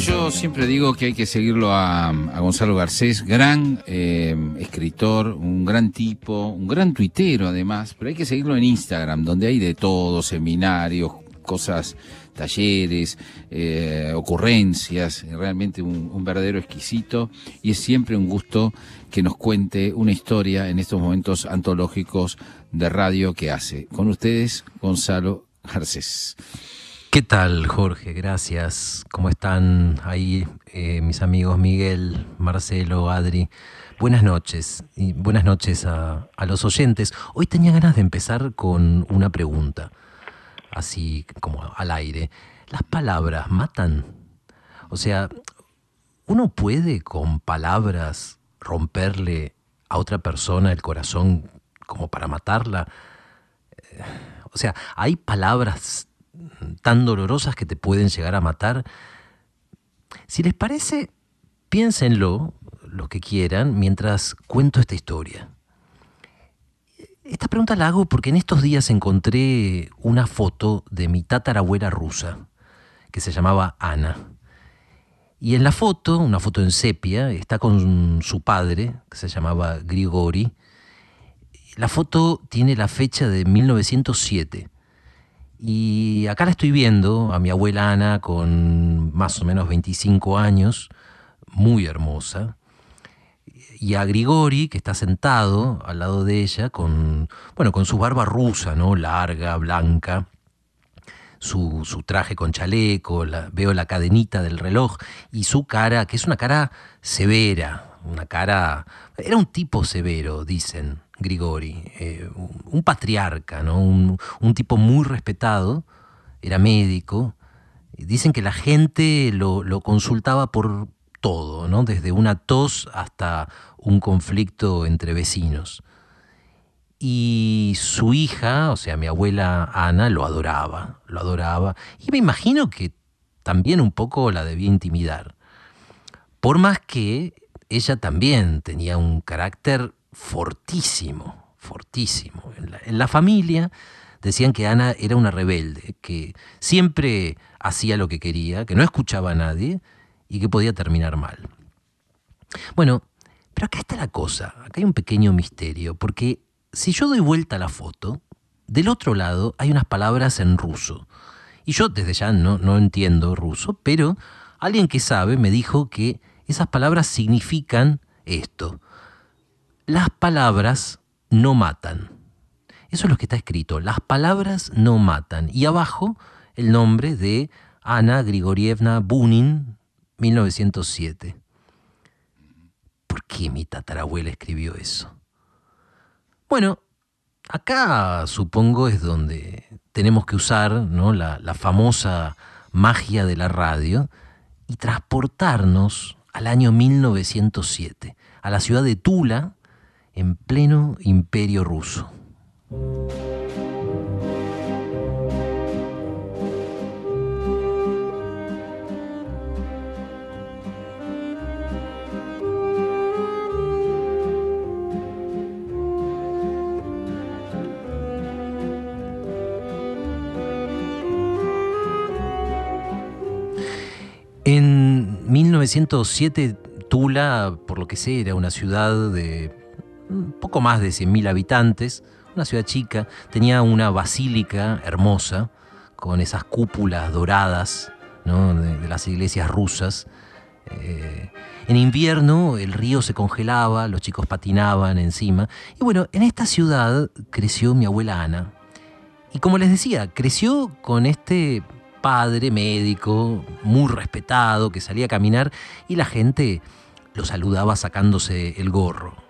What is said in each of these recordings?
yo siempre digo que hay que seguirlo a, Gonzalo Garcés, gran eh, escritor, un gran tipo, un gran tuitero además, pero hay que seguirlo en Instagram, donde hay de todo, seminarios, cosas, talleres, eh, ocurrencias, realmente un, un verdadero exquisito y es siempre un gusto que nos cuente una historia en estos momentos antológicos de radio que hace. Con ustedes, Gonzalo Garcés. ¿Qué tal, Jorge? Gracias. ¿Cómo están ahí eh, mis amigos Miguel, Marcelo, Adri? Buenas noches y buenas noches a, los oyentes. Hoy tenía ganas de empezar con una pregunta, así como al aire. ¿Las palabras matan? O sea, ¿uno puede con palabras romperle a otra persona el corazón como para matarla? Eh, o sea, hay palabras tan dolorosas que te pueden llegar a matar. Si les parece, piénsenlo, los que quieran, mientras cuento esta historia. Esta pregunta la hago porque en estos días encontré una foto de mi tatarabuela rusa, que se llamaba Ana. Y en la foto, una foto en sepia, está con su padre, que se llamaba Grigori. La foto tiene la fecha de 1907. Y acá la estoy viendo a mi abuela Ana con más o menos 25 años, muy hermosa, y a Grigori, que está sentado al lado de ella, con, bueno, con su barba rusa, ¿no? larga, blanca, su, traje con chaleco, veo la cadenita del reloj y su cara, que es una cara severa, una cara... Era un tipo severo, dicen, Grigori, eh, un patriarca, ¿no? Un, tipo muy respetado, era médico. Dicen que la gente lo, consultaba por todo, ¿no? desde una tos hasta un conflicto entre vecinos. Y su hija, o sea, mi abuela Ana, lo adoraba, lo adoraba. Y me imagino que también un poco la debía intimidar. Por más que ella también tenía un carácter fortísimo, fortísimo. En la, familia decían que Ana era una rebelde, que siempre hacía lo que quería, que no escuchaba a nadie y que podía terminar mal. Bueno, pero acá está la cosa, acá hay un pequeño misterio, porque si yo doy vuelta a la foto, del otro lado hay unas palabras en ruso. Y yo desde ya no, no entiendo ruso, pero alguien que sabe me dijo que esas palabras significan esto. Las palabras no matan. Eso es lo que está escrito. Las palabras no matan. Y abajo el nombre de Ana Grigorievna Bunin, 1907. ¿Por qué mi tatarabuela escribió eso? Bueno, acá supongo es donde tenemos que usar ¿no? la, la famosa magia de la radio y transportarnos al año 1907, a la ciudad de Tula, en pleno imperio ruso. En 1907, Tula, por lo que sé, era una ciudad de poco más de 100.000 habitantes, una ciudad chica, tenía una basílica hermosa, con esas cúpulas doradas de, las iglesias rusas. Eh, en invierno el río se congelaba, los chicos patinaban encima. Y bueno, en esta ciudad creció mi abuela Ana. Y como les decía, creció con este padre médico muy respetado que salía a caminar y la gente lo saludaba sacándose el gorro.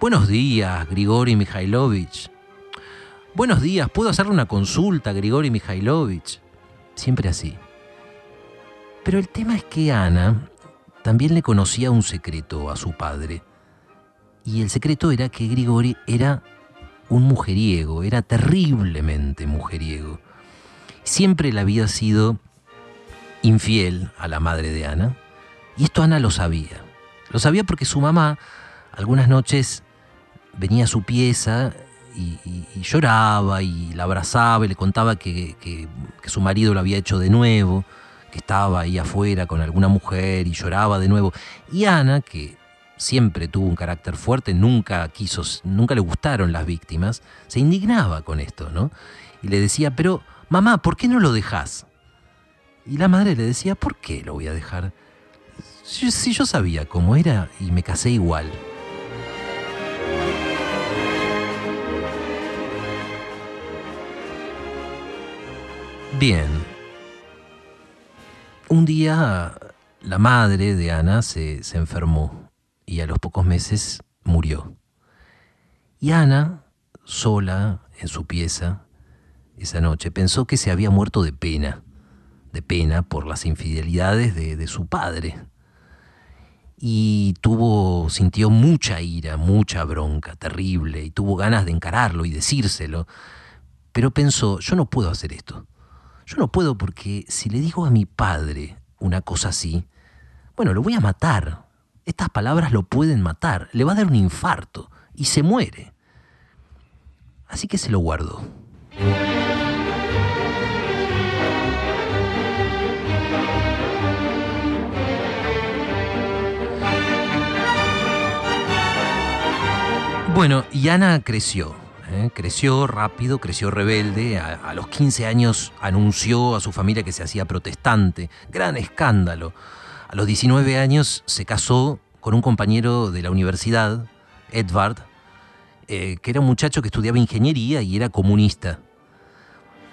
Buenos días, Grigori Mikhailovich. Buenos días, ¿puedo hacerle una consulta, Grigori Mikhailovich? Siempre así. Pero el tema es que Ana también le conocía un secreto a su padre. Y el secreto era que Grigori era un mujeriego, era terriblemente mujeriego. Siempre le había sido infiel a la madre de Ana. Y esto Ana lo sabía. Lo sabía porque su mamá algunas noches venía a su pieza y, lloraba y la abrazaba y le contaba que, su marido lo había hecho de nuevo, que estaba ahí afuera con alguna mujer y lloraba de nuevo. Y Ana, que siempre tuvo un carácter fuerte, nunca quiso, nunca le gustaron las víctimas, se indignaba con esto, ¿no? Y le decía, pero mamá, ¿por qué no lo dejas? Y la madre le decía, ¿por qué lo voy a dejar? Si, yo sabía cómo era y me casé igual. Bien. Un día la madre de Ana se, enfermó y a los pocos meses murió. Y Ana, sola en su pieza, esa noche, pensó que se había muerto de pena, de pena por las infidelidades de, de su padre. Y tuvo, sintió mucha ira, mucha bronca, terrible, y tuvo ganas de encararlo y decírselo. Pero pensó, yo no puedo hacer esto. Yo no puedo porque si le digo a mi padre una cosa así, bueno, lo voy a matar, estas palabras lo pueden matar, le va a dar un infarto y se muere. Así que se lo guardó. Bueno, y creció, ¿eh? creció rápido, creció rebelde. A, los 15 años anunció a su familia que se hacía protestante. Gran escándalo. A los 19 años se casó con un compañero de la universidad, Edvard, eh, que era un muchacho que estudiaba ingeniería y era comunista.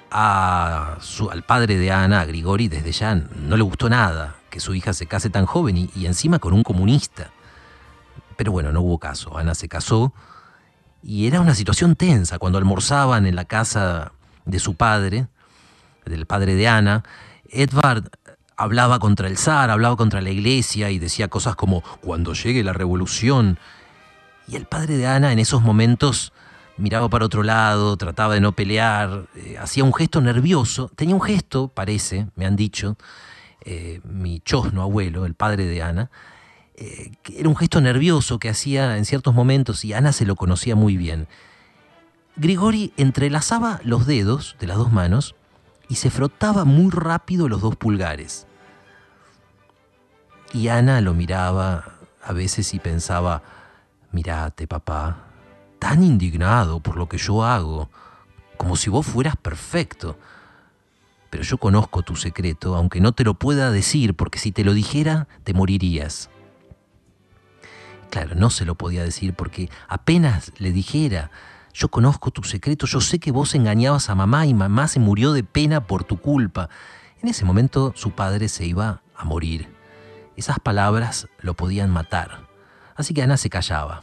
Al padre de Ana, a Grigori, desde ya no le gustó nada que su hija se case tan joven y encima con un comunista. Pero bueno, no hubo caso. Ana se casó y era una situación tensa cuando almorzaban en la casa de su padre, del padre de Ana. Edvard hablaba contra el zar, hablaba contra la iglesia y decía cosas como cuando llegue la revolución. Y el padre de Ana en esos momentos miraba para otro lado, trataba de no pelear, eh, hacía un gesto nervioso, tenía un gesto, parece, me han dicho, eh, mi chosno abuelo, el padre de Ana, eh, era un gesto nervioso que hacía en ciertos momentos y Ana se lo conocía muy bien. Grigori entrelazaba los dedos de las dos manos y se frotaba muy rápido los dos pulgares. Y Ana lo miraba a veces y pensaba, mirate papá, tan indignado por lo que yo hago, como si vos fueras perfecto. Pero yo conozco tu secreto, aunque no te lo pueda decir, porque si te lo dijera, te morirías. Claro, no se lo podía decir porque apenas le dijera, yo conozco tu secreto, yo sé que vos engañabas a mamá y mamá se murió de pena por tu culpa. En ese momento su padre se iba a morir. Esas palabras lo podían matar. Así que Ana se callaba.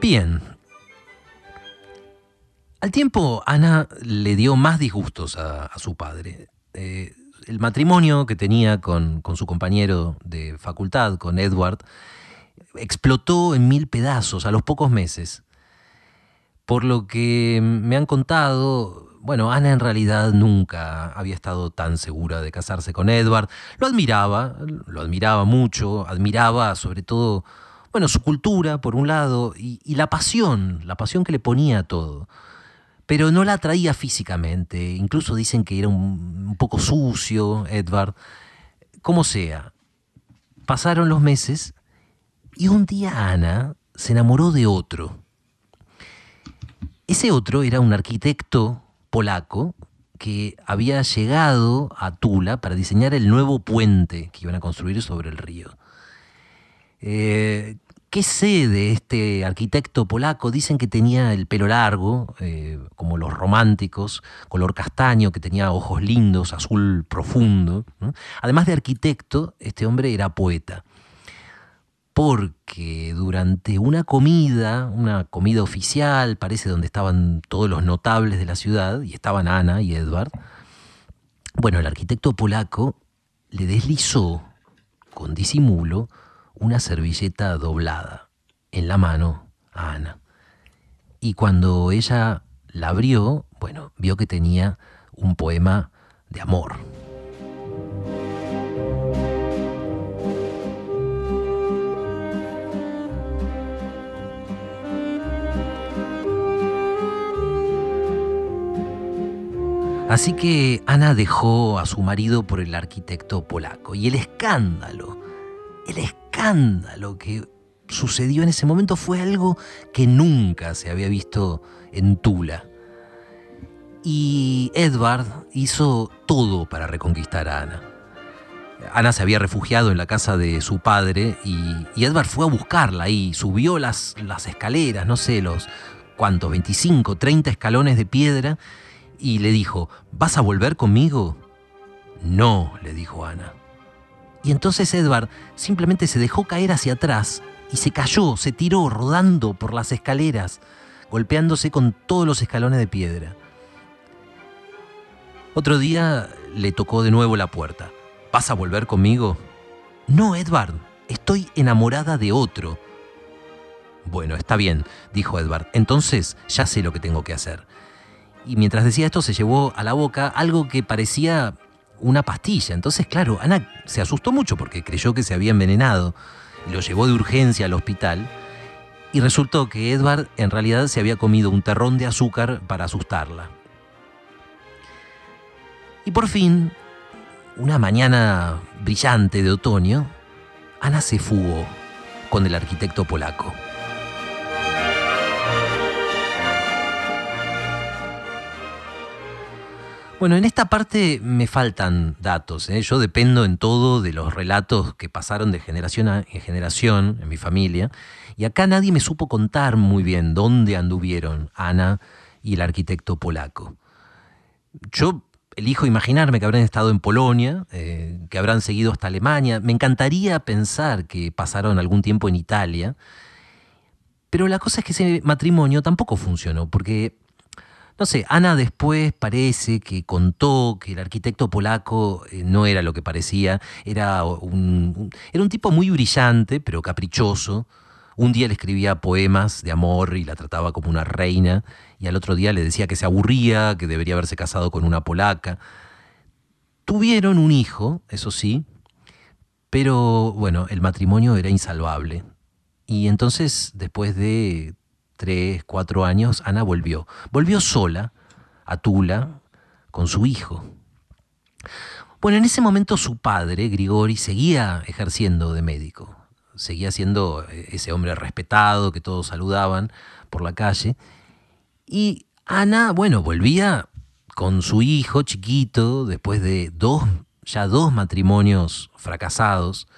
Bien. Al tiempo, Ana le dio más disgustos a, su padre. Eh, el matrimonio que tenía con, su compañero de facultad, con Edward, explotó en mil pedazos a los pocos meses. Por lo que me han contado, bueno, Ana en realidad nunca había estado tan segura de casarse con Edward. Lo admiraba, lo admiraba mucho, admiraba sobre todo, bueno, su cultura, por un lado, y, y la pasión, la pasión que le ponía a todo pero no la atraía físicamente. Incluso dicen que era un, poco sucio, Edward. Como sea, pasaron los meses y un día Ana se enamoró de otro. Ese otro era un arquitecto polaco que había llegado a Tula para diseñar el nuevo puente que iban a construir sobre el río. Eh, ¿Qué sé de este arquitecto polaco? Dicen que tenía el pelo largo, eh, como los románticos, color castaño, que tenía ojos lindos, azul profundo. Además de arquitecto, este hombre era poeta. Porque durante una comida, una comida oficial, parece donde estaban todos los notables de la ciudad, y estaban Ana y Edward, bueno, el arquitecto polaco le deslizó con disimulo una servilleta doblada en la mano a Ana. Y cuando ella la abrió, bueno, vio que tenía un poema de amor. Así que Ana dejó a su marido por el arquitecto polaco y el escándalo, el escándalo que sucedió en ese momento fue algo que nunca se había visto en Tula. Y Edward hizo todo para reconquistar a Ana. Ana se había refugiado en la casa de su padre y, Edward fue a buscarla ahí, subió las, las escaleras, no sé, los cuántos, 25, 30 escalones de piedra y le dijo, ¿vas a volver conmigo? No, le dijo Ana. Y entonces Edward simplemente se dejó caer hacia atrás y se cayó, se tiró rodando por las escaleras, golpeándose con todos los escalones de piedra. Otro día le tocó de nuevo la puerta. ¿Vas a volver conmigo? No, Edward, estoy enamorada de otro. Bueno, está bien, dijo Edward. Entonces ya sé lo que tengo que hacer y mientras decía esto se llevó a la boca algo que parecía una pastilla. Entonces, claro, Ana se asustó mucho porque creyó que se había envenenado y lo llevó de urgencia al hospital. Y resultó que Edward en realidad se había comido un terrón de azúcar para asustarla. Y por fin, una mañana brillante de otoño, Ana se fugó con el arquitecto polaco. Bueno, en esta parte me faltan datos. ¿eh? Yo dependo en todo de los relatos que pasaron de generación en generación en mi familia. Y acá nadie me supo contar muy bien dónde anduvieron Ana y el arquitecto polaco. Yo elijo imaginarme que habrán estado en Polonia, eh, que habrán seguido hasta Alemania. Me encantaría pensar que pasaron algún tiempo en Italia. Pero la cosa es que ese matrimonio tampoco funcionó, porque no sé, Ana después parece que contó que el arquitecto polaco eh, no era lo que parecía, era un, era un tipo muy brillante, pero caprichoso. Un día le escribía poemas de amor y la trataba como una reina, y al otro día le decía que se aburría, que debería haberse casado con una polaca. Tuvieron un hijo, eso sí, pero bueno, el matrimonio era insalvable. Y entonces, después de tres, cuatro años, Ana volvió. Volvió sola a Tula con su hijo. Bueno, en ese momento su padre, Grigori, seguía ejerciendo de médico. Seguía siendo eh, ese hombre respetado que todos saludaban por la calle. Y Ana, bueno, volvía con su hijo chiquito después de dos, ya dos matrimonios fracasados.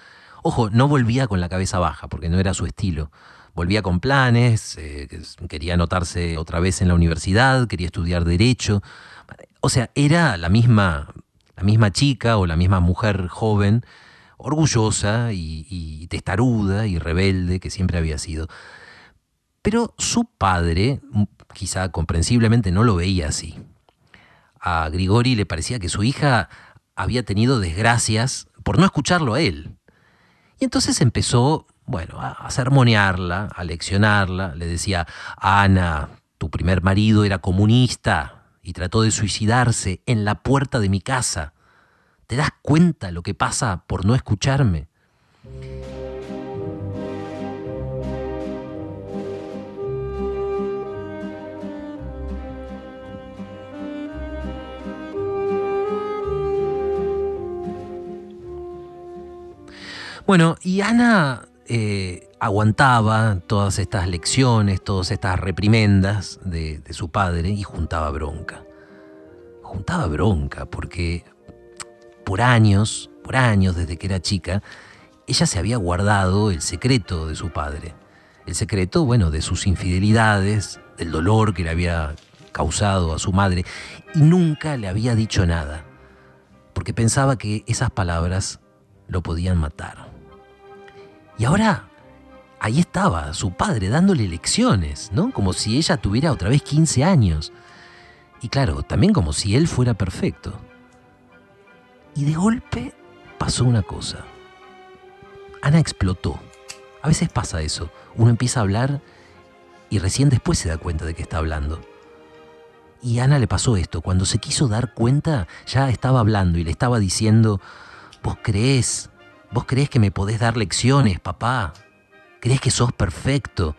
Ojo, no volvía con la cabeza baja porque no era su estilo volvía con planes, eh, quería anotarse otra vez en la universidad, quería estudiar derecho. O sea, era la misma, la misma chica o la misma mujer joven, orgullosa y, y testaruda y rebelde que siempre había sido. Pero su padre, quizá comprensiblemente, no lo veía así. A Grigori le parecía que su hija había tenido desgracias por no escucharlo a él. Y entonces empezó bueno, a, sermonearla, a leccionarla. Le decía, Ana, tu primer marido era comunista y trató de suicidarse en la puerta de mi casa. ¿Te das cuenta lo que pasa por no escucharme? Bueno, y Ana eh, aguantaba todas estas lecciones, todas estas reprimendas de, su padre y juntaba bronca. Juntaba bronca porque por años, por años desde que era chica, ella se había guardado el secreto de su padre. El secreto, bueno, de sus infidelidades, del dolor que le había causado a su madre, y nunca le había dicho nada, porque pensaba que esas palabras lo podían matar. Y ahora ahí estaba su padre dándole lecciones, ¿no? Como si ella tuviera otra vez 15 años. Y claro, también como si él fuera perfecto. Y de golpe pasó una cosa. Ana explotó. A veces pasa eso. Uno empieza a hablar y recién después se da cuenta de que está hablando. Y a Ana le pasó esto. Cuando se quiso dar cuenta, ya estaba hablando y le estaba diciendo, vos creés ¿Vos creés que me podés dar lecciones, papá? ¿Crees que sos perfecto?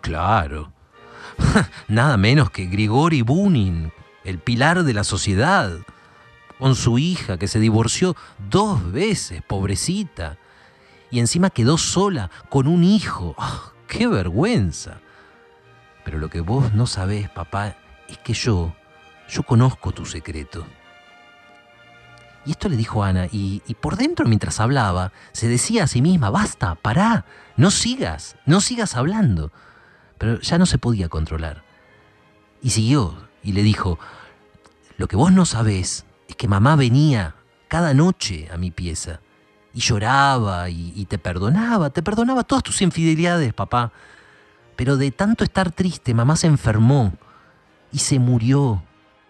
Claro. Nada menos que Grigori Bunin. el pilar de la sociedad, con su hija que se divorció dos veces, pobrecita, y encima quedó sola con un hijo. ¡Ah, ¡Qué vergüenza! Pero lo que vos no sabés, papá, es que yo, yo conozco tu secreto. Y esto le dijo Ana, y, por dentro mientras hablaba, se decía a sí misma, basta, pará, no sigas, no sigas hablando. Pero ya no se podía controlar. Y siguió, y le dijo, lo que vos no sabés es que mamá venía cada noche a mi pieza, y lloraba, y, y te perdonaba, te perdonaba todas tus infidelidades, papá. Pero de tanto estar triste, mamá se enfermó y se murió.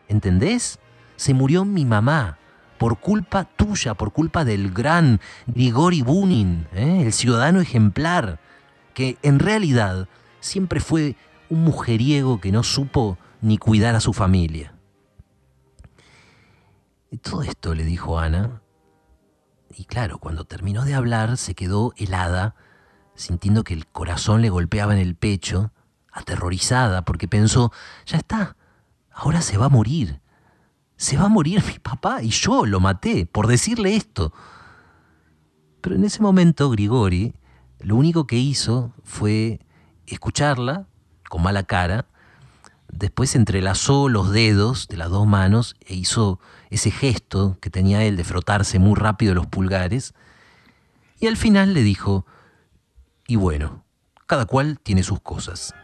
¿Entendés? Se murió mi mamá por culpa tuya, por culpa del gran Grigori Bunin, ¿eh? el ciudadano ejemplar, que en realidad siempre fue un mujeriego que no supo ni cuidar a su familia. Y todo esto le dijo Ana, y claro, cuando terminó de hablar se quedó helada, sintiendo que el corazón le golpeaba en el pecho, aterrorizada, porque pensó, ya está, ahora se va a morir se va a morir mi papá y yo lo maté por decirle esto. Pero en ese momento Grigori lo único que hizo fue escucharla con mala cara, después entrelazó los dedos de las dos manos e hizo ese gesto que tenía él de frotarse muy rápido los pulgares, y al final le dijo, y bueno, cada cual tiene sus cosas.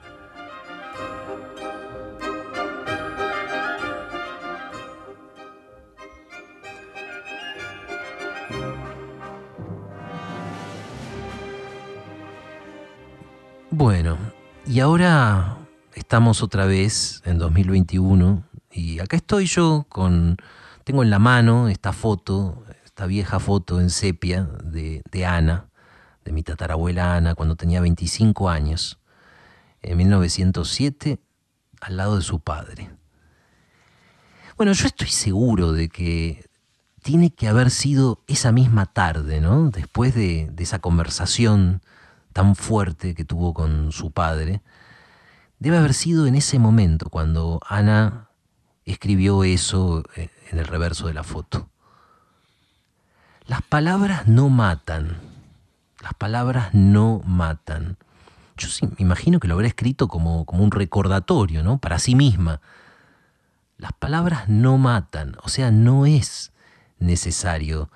Bueno, y ahora estamos otra vez en 2021 y acá estoy yo con, tengo en la mano esta foto, esta vieja foto en sepia de, Ana, de mi tatarabuela Ana, cuando tenía 25 años, en 1907, al lado de su padre. Bueno, yo estoy seguro de que tiene que haber sido esa misma tarde, ¿no? Después de, de esa conversación tan fuerte que tuvo con su padre, debe haber sido en ese momento cuando Ana escribió eso eh, en el reverso de la foto. Las palabras no matan, las palabras no matan. Yo sí, me imagino que lo habrá escrito como, como un recordatorio, ¿no? Para sí misma. Las palabras no matan, o sea, no es necesario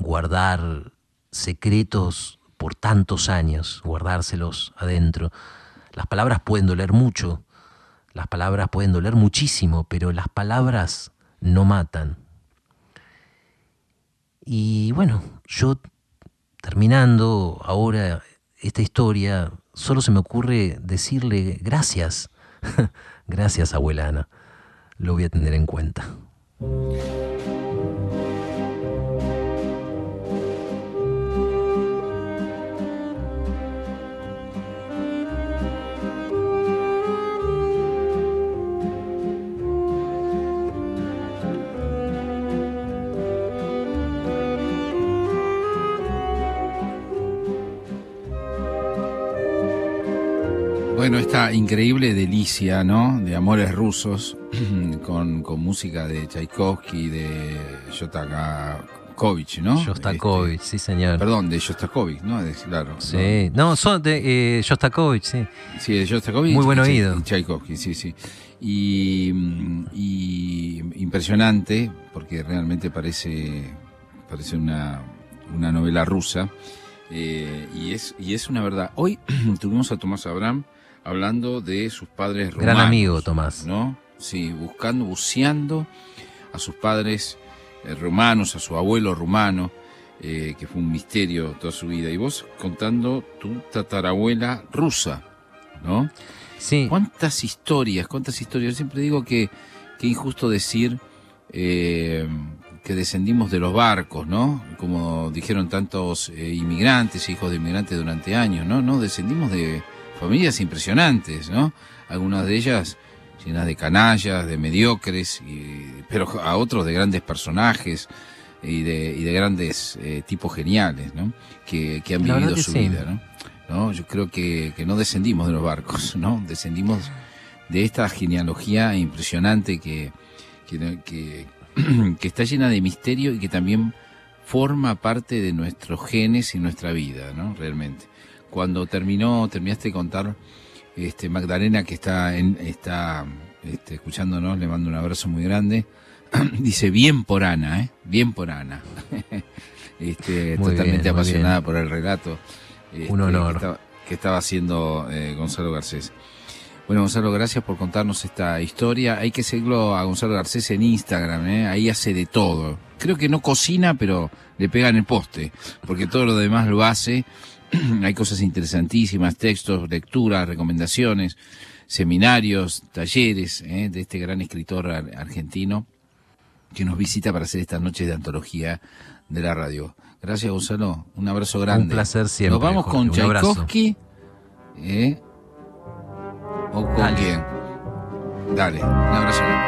guardar secretos por tantos años, guardárselos adentro. Las palabras pueden doler mucho, las palabras pueden doler muchísimo, pero las palabras no matan. Y bueno, yo terminando ahora esta historia, solo se me ocurre decirle gracias, gracias abuela Ana, lo voy a tener en cuenta. Bueno, esta increíble delicia, ¿no? De amores rusos, con, con música de Tchaikovsky, de Shostakovich, ¿no? Shostakovich, este, sí, señor. Perdón, de Shostakovich, ¿no? De, claro. Sí, no, son de eh, Shostakovich, sí. Sí, de Shostakovich. Muy buen oído. Tchaikovsky, sí, sí. Y, y, impresionante, porque realmente parece, parece una, una novela rusa. Eh, y, es, y es una verdad. Hoy tuvimos a Tomás Abraham hablando de sus padres rumanos. Gran amigo, Tomás. ¿No? Sí, buscando, buceando a sus padres eh, rumanos, a su abuelo rumano, eh, que fue un misterio toda su vida. Y vos contando tu tatarabuela rusa, ¿no? Sí. ¿Cuántas historias, cuántas historias? Yo siempre digo que, que injusto decir eh, que descendimos de los barcos, ¿no? Como dijeron tantos eh, inmigrantes, hijos de inmigrantes durante años, ¿no? No, descendimos de familias impresionantes, ¿no? Algunas de ellas llenas de canallas, de mediocres, y, pero a otros de grandes personajes y de, y de grandes eh, tipos geniales, ¿no? Que, que han vivido su sí. vida, ¿no? ¿no? Yo creo que, que no descendimos de los barcos, ¿no? Descendimos de esta genealogía impresionante que, que, que está llena de misterio y que también forma parte de nuestros genes y nuestra vida, ¿no? Realmente. Cuando terminó, terminaste de contar, este, Magdalena, que está, en, está este, escuchándonos, le mando un abrazo muy grande. Dice, bien por Ana, ¿eh? Bien por Ana. este, Muy totalmente bien, apasionada bien. por el relato. este, Un honor. Que estaba, que estaba haciendo eh, Gonzalo Garcés. Bueno, Gonzalo, gracias por contarnos esta historia. Hay que seguirlo a Gonzalo Garcés en Instagram, ¿eh? ahí hace de todo. Creo que no cocina, pero le pega en el poste, porque todo lo demás lo hace. Hay cosas interesantísimas, textos, lecturas, recomendaciones, seminarios, talleres ¿eh? de este gran escritor ar- argentino que nos visita para hacer estas noches de antología de la radio. Gracias, Gonzalo. Un abrazo grande. Un placer siempre. Nos vamos Jorge, con. Tchaikovsky. ¿eh? ¿O con Dale. quién? Dale, un abrazo grande.